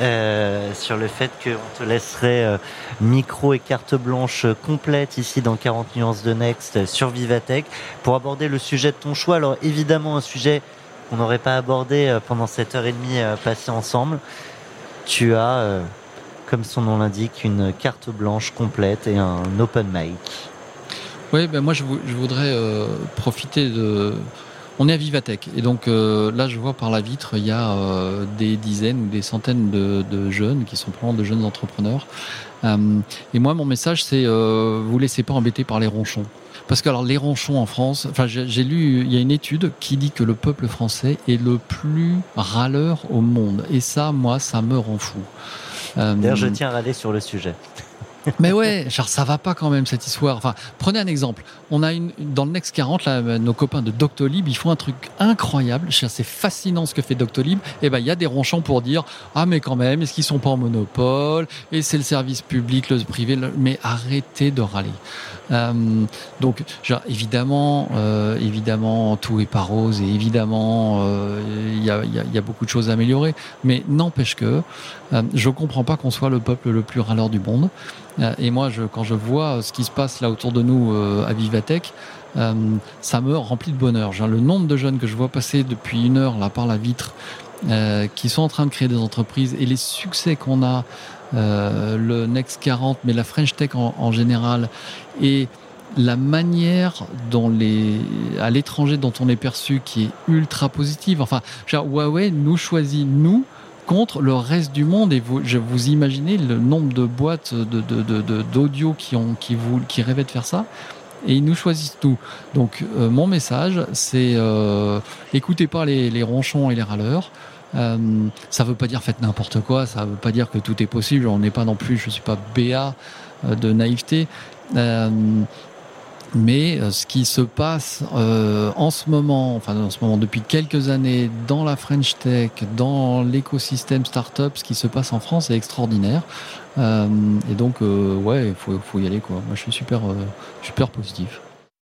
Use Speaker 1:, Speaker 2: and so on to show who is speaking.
Speaker 1: euh, sur le fait qu'on te laisserait euh, micro et carte blanche complète ici dans 40 nuances de Next sur Vivatech pour aborder le sujet de ton choix. Alors évidemment un sujet qu'on n'aurait pas abordé euh, pendant cette heure et demie passée ensemble. Tu as, comme son nom l'indique, une carte blanche complète et un open mic.
Speaker 2: Oui, ben moi je voudrais profiter de on est à Vivatech et donc euh, là je vois par la vitre il y a euh, des dizaines ou des centaines de, jeunes qui sont probablement de jeunes entrepreneurs. Euh, et moi mon message c'est vous laissez pas embêter par les ronchons. Parce que alors les ronchons en France, enfin j'ai lu, il y a une étude qui dit que le peuple français est le plus râleur au monde. Et ça, moi, ça me rend fou.
Speaker 1: D'ailleurs, je tiens à râler sur le sujet.
Speaker 2: Mais ouais, genre ça va pas quand même cette histoire. Enfin, prenez un exemple. On a une dans le Next 40 là, nos copains de Doctolib, ils font un truc incroyable. C'est fascinant ce que fait Doctolib. Et eh ben il y a des ronchons pour dire ah mais quand même, est-ce qu'ils sont pas en monopole? Et c'est le service public, le privé. Mais arrêtez de râler. Euh, donc, genre, évidemment, euh, évidemment, tout est pas rose et évidemment, euh, il y, a, y, a, beaucoup de choses à améliorer. Mais n'empêche que euh, je comprends pas qu'on soit le peuple le plus râleur du monde. Euh, et moi, je, quand je vois ce qui se passe là autour de nous euh, à Vivatech, euh, ça me remplit de bonheur. Le nombre de jeunes que je vois passer depuis une heure là par la vitre, qui sont en train de créer des entreprises et les succès qu'on a, le Next 40, mais la French Tech en, en général, et la manière dont les, à l'étranger dont on est perçu qui est ultra positive. Enfin, genre, Huawei nous choisit, nous, contre le reste du monde. Et vous, je vous imaginez le nombre de boîtes d'audio de, qui, ont, qui, vous, qui rêvaient de faire ça. Et ils nous choisissent tout. Donc euh, mon message, c'est euh, écoutez pas les, ronchons et les râleurs. Euh, ça veut pas dire faites n'importe quoi. Ça veut pas dire que tout est possible. On n'est pas non plus, je suis pas béat euh, de naïveté. Euh, mais euh, ce qui se passe euh, en ce moment, enfin en ce moment depuis quelques années dans la French Tech, dans l'écosystème startup, ce qui se passe en France est extraordinaire. Euh, et donc ouais, il faut, faut, y aller quoi. Moi je suis super super positif.